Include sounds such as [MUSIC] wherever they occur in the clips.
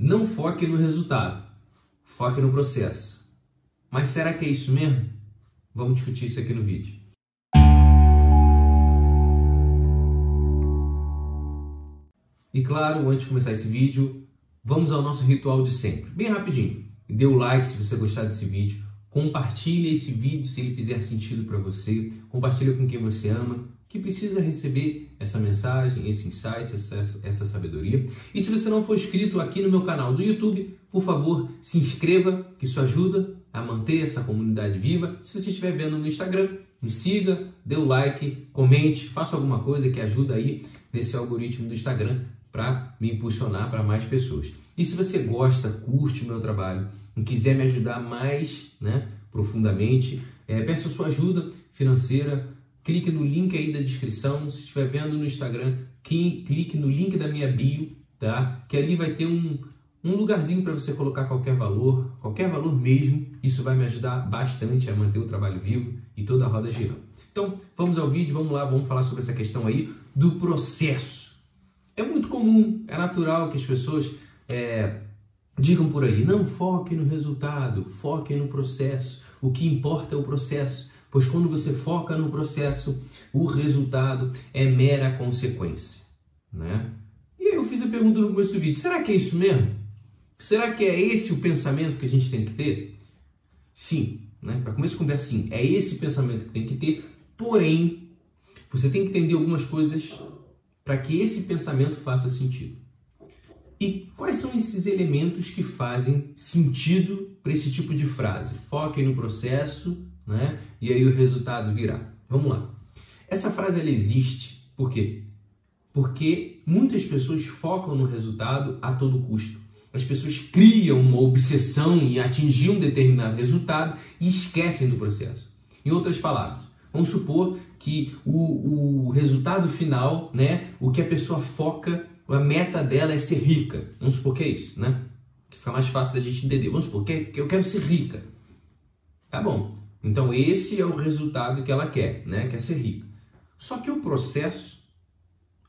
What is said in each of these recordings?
Não foque no resultado, foque no processo. Mas será que é isso mesmo? Vamos discutir isso aqui no vídeo. E claro, antes de começar esse vídeo, vamos ao nosso ritual de sempre. Bem rapidinho. Dê o like se você gostar desse vídeo. Compartilhe esse vídeo se ele fizer sentido para você. Compartilhe com quem você ama, que precisa receber essa mensagem, esse insight, essa, essa sabedoria. E se você não for inscrito aqui no meu canal do YouTube, por favor, se inscreva, que isso ajuda a manter essa comunidade viva. Se você estiver vendo no Instagram, me siga, dê o like, comente, faça alguma coisa que ajuda aí nesse algoritmo do Instagram para me impulsionar para mais pessoas. E se você gosta, curte o meu trabalho e quiser me ajudar mais né, profundamente, é, peço sua ajuda financeira. Clique no link aí da descrição. Se estiver vendo no Instagram, clique no link da minha bio, tá? Que ali vai ter um, um lugarzinho para você colocar qualquer valor, qualquer valor mesmo. Isso vai me ajudar bastante a manter o trabalho vivo e toda a roda girando. Então, vamos ao vídeo, vamos lá, vamos falar sobre essa questão aí do processo. É muito comum, é natural que as pessoas é, digam por aí, não foque no resultado, foque no processo. O que importa é o processo, pois quando você foca no processo, o resultado é mera consequência. Né? E aí eu fiz a pergunta no começo do vídeo, será que é isso mesmo? Será que é esse o pensamento que a gente tem que ter? Sim, né? para começo de conversa, sim, é esse o pensamento que tem que ter, porém, você tem que entender algumas coisas para que esse pensamento faça sentido. E quais são esses elementos que fazem sentido para esse tipo de frase? Foque no processo, né? E aí o resultado virá. Vamos lá. Essa frase ela existe por quê? Porque muitas pessoas focam no resultado a todo custo. As pessoas criam uma obsessão em atingir um determinado resultado e esquecem do processo. Em outras palavras, vamos supor que o, o resultado final, né, o que a pessoa foca a meta dela é ser rica. Vamos supor que é isso, né? Que fica mais fácil da gente entender. Vamos supor que eu quero ser rica. Tá bom. Então esse é o resultado que ela quer, né? Quer ser rica. Só que o processo,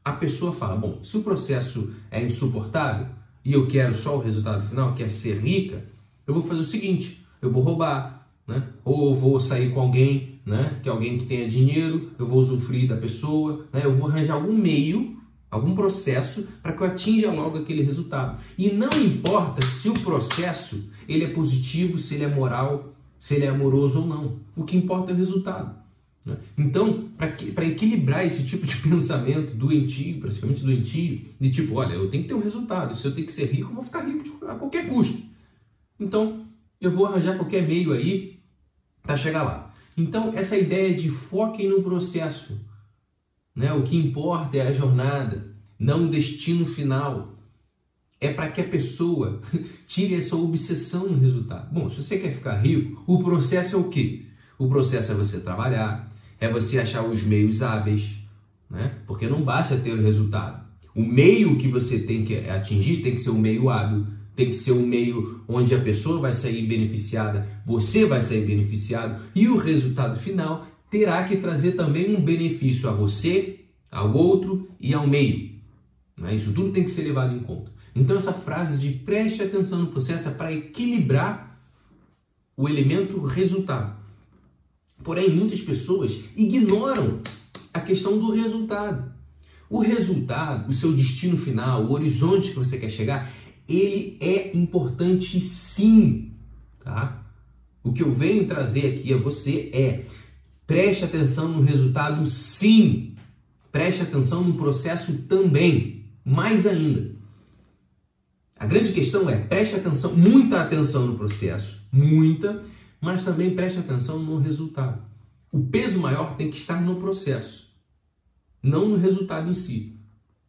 a pessoa fala, bom, se o processo é insuportável e eu quero só o resultado final, que é ser rica, eu vou fazer o seguinte, eu vou roubar, né? Ou eu vou sair com alguém, né? Que é alguém que tenha dinheiro, eu vou usufruir da pessoa, né? Eu vou arranjar algum meio algum processo para que eu atinja logo aquele resultado. E não importa se o processo ele é positivo, se ele é moral, se ele é amoroso ou não. O que importa é o resultado. Né? Então, para equilibrar esse tipo de [LAUGHS] pensamento doentio, praticamente doentio, de tipo, olha, eu tenho que ter um resultado, se eu tenho que ser rico, eu vou ficar rico a qualquer custo. Então, eu vou arranjar qualquer meio aí para chegar lá. Então, essa ideia de foquem no processo, né? O que importa é a jornada, não o destino final. É para que a pessoa [LAUGHS] tire essa obsessão no resultado. Bom, se você quer ficar rico, o processo é o quê? O processo é você trabalhar, é você achar os meios hábeis, né? Porque não basta ter o resultado. O meio que você tem que atingir tem que ser um meio hábil, tem que ser um meio onde a pessoa vai sair beneficiada, você vai sair beneficiado e o resultado final terá que trazer também um benefício a você, ao outro e ao meio. Né? Isso tudo tem que ser levado em conta. Então, essa frase de preste atenção no processo é para equilibrar o elemento resultado. Porém, muitas pessoas ignoram a questão do resultado. O resultado, o seu destino final, o horizonte que você quer chegar, ele é importante sim, tá? O que eu venho trazer aqui a você é Preste atenção no resultado, sim. Preste atenção no processo também, mais ainda. A grande questão é preste atenção, muita atenção no processo, muita, mas também preste atenção no resultado. O peso maior tem que estar no processo, não no resultado em si.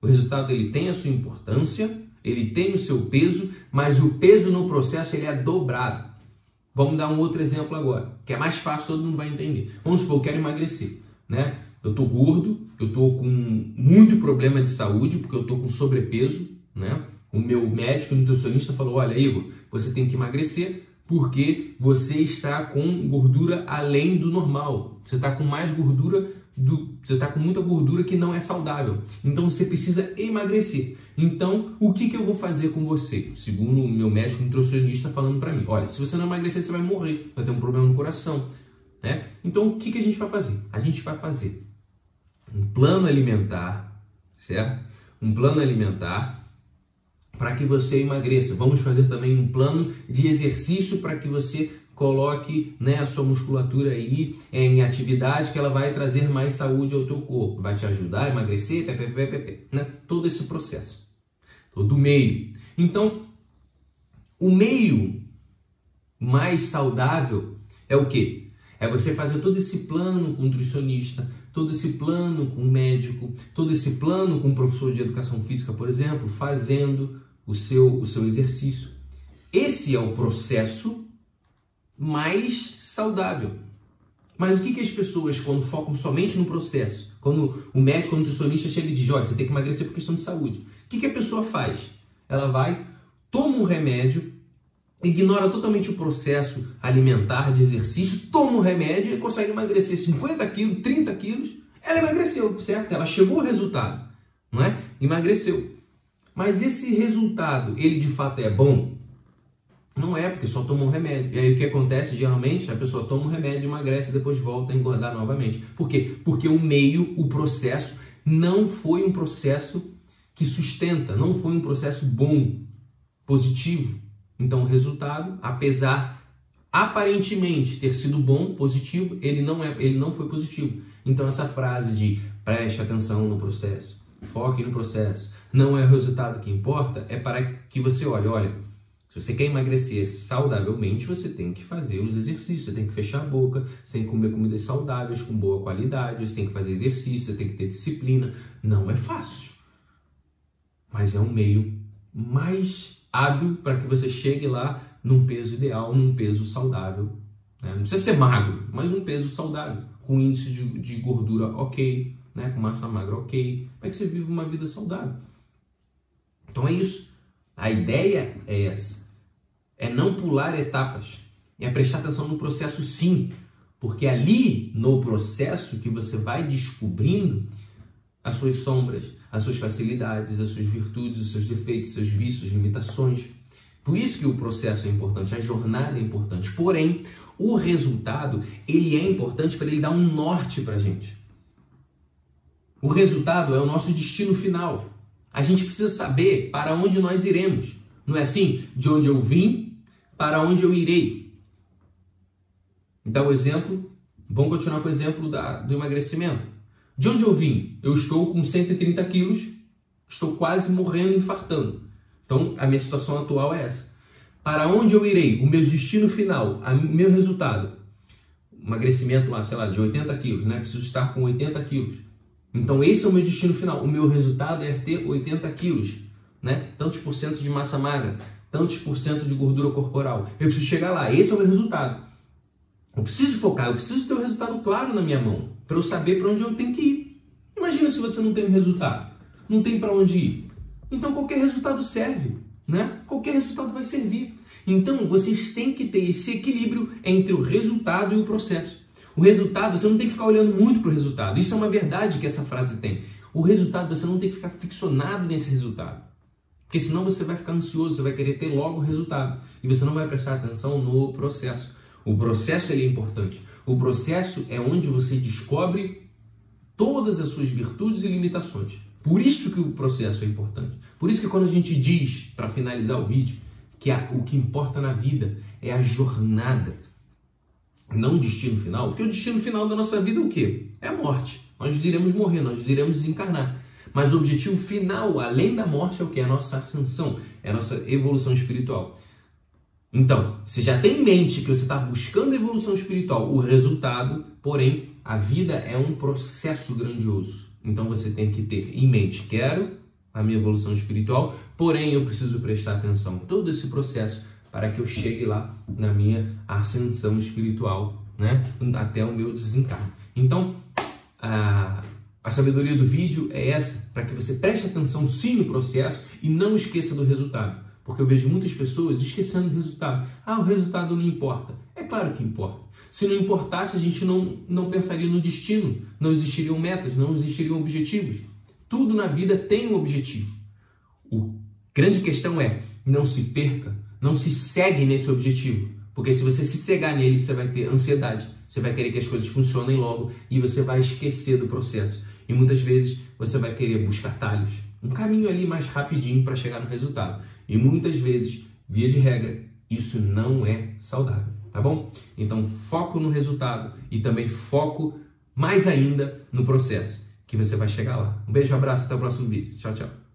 O resultado ele tem a sua importância, ele tem o seu peso, mas o peso no processo ele é dobrado. Vamos dar um outro exemplo agora, que é mais fácil, todo mundo vai entender. Vamos supor, eu quero emagrecer, né? Eu tô gordo, eu tô com muito problema de saúde, porque eu tô com sobrepeso, né? O meu médico nutricionista falou: "Olha, Igor, você tem que emagrecer porque você está com gordura além do normal. Você está com mais gordura do, você está com muita gordura que não é saudável. Então você precisa emagrecer. Então, o que, que eu vou fazer com você? Segundo o meu médico nutricionista falando para mim, olha, se você não emagrecer, você vai morrer, vai ter um problema no coração. Né? Então, o que, que a gente vai fazer? A gente vai fazer um plano alimentar, certo? Um plano alimentar para que você emagreça. Vamos fazer também um plano de exercício para que você coloque né, a sua musculatura aí em atividade que ela vai trazer mais saúde ao teu corpo, vai te ajudar a emagrecer, pé, pé, pé, pé, pé, né? todo esse processo, todo meio. Então, o meio mais saudável é o que? É você fazer todo esse plano com o nutricionista, todo esse plano com o médico, todo esse plano com o professor de educação física, por exemplo, fazendo o seu, o seu exercício. Esse é o processo mais saudável. Mas o que, que as pessoas, quando focam somente no processo, quando o médico, o nutricionista chega e diz, olha, você tem que emagrecer por questão de saúde, o que, que a pessoa faz? Ela vai, toma um remédio, ignora totalmente o processo alimentar de exercício, toma um remédio e consegue emagrecer 50 quilos, 30 quilos, ela emagreceu, certo? Ela chegou ao resultado, não é? Emagreceu. Mas esse resultado, ele de fato é bom? Não é, porque só toma um remédio. E aí o que acontece? Geralmente a pessoa toma um remédio, emagrece e depois volta a engordar novamente. Por quê? Porque o meio, o processo, não foi um processo que sustenta, não foi um processo bom, positivo. Então o resultado, apesar aparentemente ter sido bom, positivo, ele não é, ele não foi positivo. Então essa frase de preste atenção no processo, foque no processo, não é o resultado que importa, é para que você olhe, olha, se você quer emagrecer saudavelmente, você tem que fazer os exercícios, você tem que fechar a boca, você tem que comer comidas saudáveis com boa qualidade, você tem que fazer exercício, você tem que ter disciplina. Não é fácil, mas é um meio mais hábil para que você chegue lá num peso ideal, num peso saudável. Né? Não precisa ser magro, mas um peso saudável, com índice de, de gordura ok, né? com massa magra ok, para que você viva uma vida saudável. Então é isso. A ideia é essa. É não pular etapas. É prestar atenção no processo sim. Porque ali no processo que você vai descobrindo as suas sombras, as suas facilidades, as suas virtudes, os seus defeitos, seus vícios, limitações. Por isso que o processo é importante, a jornada é importante. Porém, o resultado, ele é importante para ele dar um norte para a gente. O resultado é o nosso destino final. A gente precisa saber para onde nós iremos. Não é assim? De onde eu vim, para onde eu irei. Então, o exemplo, vamos continuar com o exemplo da, do emagrecimento. De onde eu vim? Eu estou com 130 quilos, estou quase morrendo, infartando. Então, a minha situação atual é essa. Para onde eu irei? O meu destino final, o meu resultado. Emagrecimento lá, sei lá, de 80 quilos, né? Preciso estar com 80 quilos. Então esse é o meu destino final. O meu resultado é ter 80 quilos, né? Tantos por cento de massa magra, tantos por cento de gordura corporal. Eu preciso chegar lá. Esse é o meu resultado. Eu preciso focar, eu preciso ter o um resultado claro na minha mão para eu saber para onde eu tenho que ir. Imagina se você não tem um resultado, não tem para onde ir. Então qualquer resultado serve, né? Qualquer resultado vai servir. Então vocês têm que ter esse equilíbrio entre o resultado e o processo. O resultado, você não tem que ficar olhando muito para o resultado. Isso é uma verdade que essa frase tem. O resultado, você não tem que ficar ficcionado nesse resultado. Porque senão você vai ficar ansioso, você vai querer ter logo o resultado. E você não vai prestar atenção no processo. O processo ele é importante. O processo é onde você descobre todas as suas virtudes e limitações. Por isso que o processo é importante. Por isso que quando a gente diz, para finalizar o vídeo, que a, o que importa na vida é a jornada não o destino final, porque o destino final da nossa vida é o quê? É a morte. Nós iremos morrer, nós iremos desencarnar. Mas o objetivo final, além da morte, é o que? É a nossa ascensão, é a nossa evolução espiritual. Então, você já tem em mente que você está buscando evolução espiritual, o resultado, porém, a vida é um processo grandioso. Então você tem que ter em mente, quero a minha evolução espiritual, porém eu preciso prestar atenção todo esse processo para que eu chegue lá na minha ascensão espiritual, né? Até o meu desencarne. Então, a, a sabedoria do vídeo é essa, para que você preste atenção sim no processo e não esqueça do resultado. Porque eu vejo muitas pessoas esquecendo o resultado. Ah, o resultado não importa. É claro que importa. Se não importasse, a gente não, não pensaria no destino, não existiriam metas, não existiriam objetivos. Tudo na vida tem um objetivo. O grande questão é não se perca, não se segue nesse objetivo. Porque se você se cegar nele, você vai ter ansiedade, você vai querer que as coisas funcionem logo e você vai esquecer do processo. E muitas vezes você vai querer buscar talhos, um caminho ali mais rapidinho para chegar no resultado. E muitas vezes, via de regra, isso não é saudável, tá bom? Então, foco no resultado e também foco mais ainda no processo, que você vai chegar lá. Um beijo, um abraço, até o próximo vídeo. Tchau, tchau.